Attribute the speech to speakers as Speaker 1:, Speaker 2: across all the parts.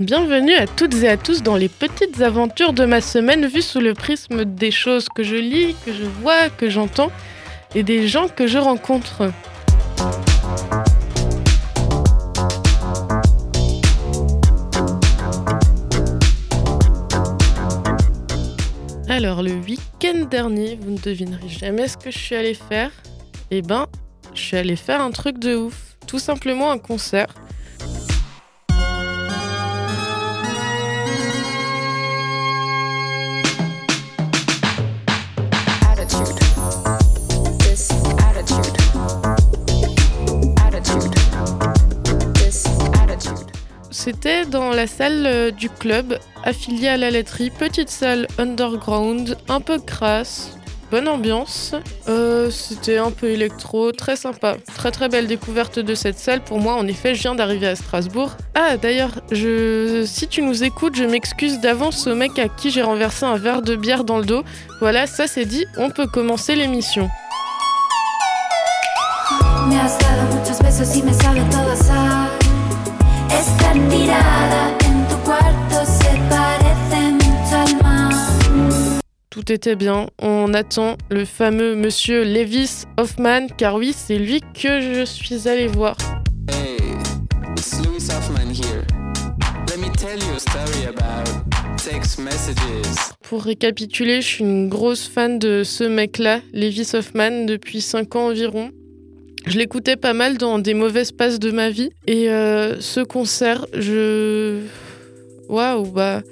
Speaker 1: Bienvenue à toutes et à tous dans les petites aventures de ma semaine vues sous le prisme des choses que je lis, que je vois, que j'entends et des gens que je rencontre. Alors le week-end dernier, vous ne devinerez jamais ce que je suis allée faire. Eh ben, je suis allée faire un truc de ouf. Tout simplement un concert. C'était dans la salle euh, du club, affiliée à la laiterie, petite salle underground, un peu crasse, bonne ambiance. Euh, C'était un peu électro, très sympa. Très très belle découverte de cette salle pour moi. En effet, je viens d'arriver à Strasbourg. Ah d'ailleurs, je... si tu nous écoutes, je m'excuse d'avance au mec à qui j'ai renversé un verre de bière dans le dos. Voilà, ça c'est dit, on peut commencer l'émission. Tout était bien. On attend le fameux monsieur Levis Hoffman, car oui, c'est lui que je suis allé voir.
Speaker 2: Hey, it's Louis Hoffman here. Let me tell you a story about text messages.
Speaker 1: Pour récapituler, je suis une grosse fan de ce mec-là, Levis Hoffman, depuis 5 ans environ. Je l'écoutais pas mal dans des mauvaises passes de ma vie. Et euh, ce concert, je. Waouh, bah.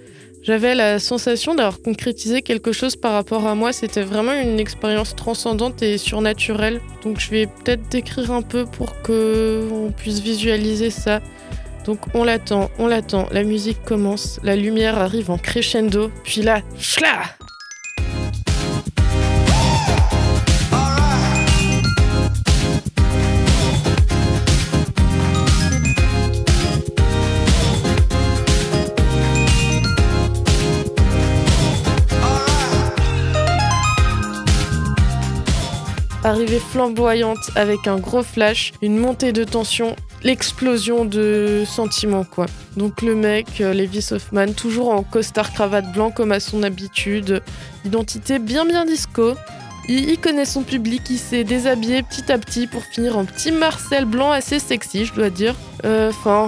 Speaker 1: J'avais la sensation d'avoir concrétisé quelque chose par rapport à moi. C'était vraiment une expérience transcendante et surnaturelle. Donc je vais peut-être décrire un peu pour que on puisse visualiser ça. Donc on l'attend, on l'attend. La musique commence, la lumière arrive en crescendo, puis là, schla Arrivée flamboyante avec un gros flash, une montée de tension, l'explosion de sentiments quoi. Donc le mec, euh, Levis Hoffman, toujours en costard cravate blanc comme à son habitude, identité bien bien disco. Il, connaît son public, il s'est déshabillé petit à petit pour finir en petit Marcel blanc assez sexy, je dois dire. Euh, Enfin,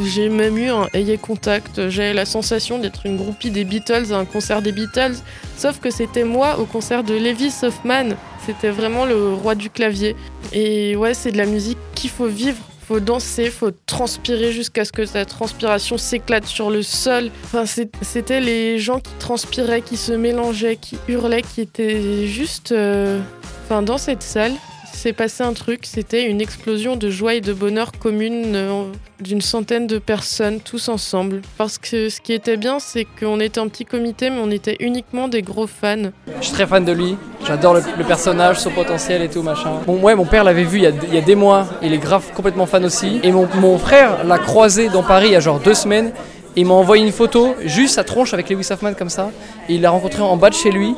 Speaker 1: j'ai même eu un ayez contact. J'avais la sensation d'être une groupie des Beatles à un concert des Beatles, sauf que c'était moi au concert de Levis Hoffman. C'était vraiment le roi du clavier. Et ouais, c'est de la musique qu'il faut vivre. Faut danser, faut transpirer jusqu'à ce que ta transpiration s'éclate sur le sol. Enfin, c'était les gens qui transpiraient, qui se mélangeaient, qui hurlaient, qui étaient juste. euh, Enfin, dans cette salle, s'est passé un truc. C'était une explosion de joie et de bonheur commune euh, d'une centaine de personnes, tous ensemble. Parce que ce qui était bien, c'est qu'on était un petit comité, mais on était uniquement des gros fans.
Speaker 3: Je suis très fan de lui, j'adore le, personnage, son potentiel et tout machin. Bon ouais, mon père l'avait vu il y, a, des mois, il est grave complètement fan aussi. Et mon, frère l'a croisé dans Paris il y a genre deux semaines. Il m'a envoyé une photo, juste sa tronche avec Lewis Hoffman comme ça. Et il l'a rencontré en bas de chez lui.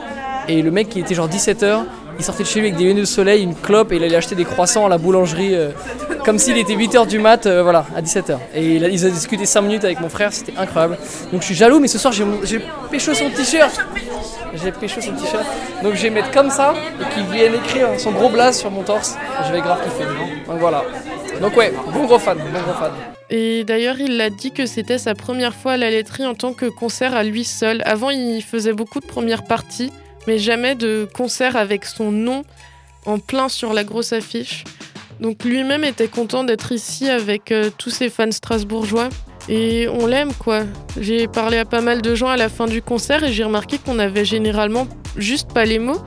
Speaker 3: Et le mec, il était genre 17h, il sortait de chez lui avec des lunettes de soleil, une clope, et il allait acheter des croissants à la boulangerie, euh, comme s'il était 8h du mat, euh, voilà, à 17h. Et ils ont discuté 5 minutes avec mon frère, c'était incroyable. Donc je suis jaloux, mais ce soir j'ai pécho son t-shirt. J'ai pécho son t-shirt. Donc je vais mettre comme ça, et qu'il vienne écrire son gros blaze sur mon torse. Je vais grave kiffer. Donc voilà. Donc ouais, bon gros fan, bon gros fan.
Speaker 1: Et d'ailleurs, il a dit que c'était sa première fois à la laiterie en tant que concert à lui seul. Avant, il faisait beaucoup de premières parties, mais jamais de concert avec son nom en plein sur la grosse affiche. Donc lui-même était content d'être ici avec euh, tous ses fans strasbourgeois. Et on l'aime quoi. J'ai parlé à pas mal de gens à la fin du concert et j'ai remarqué qu'on avait généralement juste pas les mots.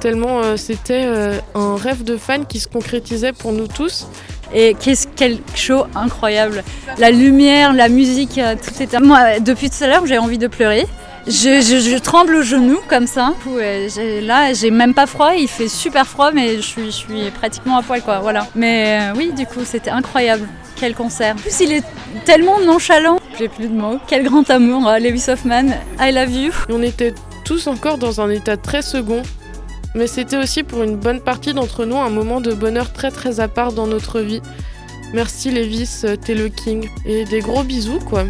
Speaker 1: Tellement euh, c'était euh, un rêve de fan qui se concrétisait pour nous tous.
Speaker 4: Et qu'est-ce quel show incroyable. La lumière, la musique, tout était. Moi, depuis tout à l'heure, j'ai envie de pleurer. Je, tremble aux genoux comme ça. Euh, là, j'ai même pas froid. Il fait super froid, mais je suis, pratiquement à poil, quoi. Voilà. Mais euh, oui, du coup, c'était incroyable. Quel concert. En plus, il est tellement nonchalant. J'ai plus de mots. Quel grand amour, euh, Lewis Hoffman. I love you.
Speaker 1: On était tous encore dans un état très second. Mais c'était aussi pour une bonne partie d'entre nous un moment de bonheur très très à part dans notre vie. Merci Lévis, t'es le king. Et des gros bisous quoi.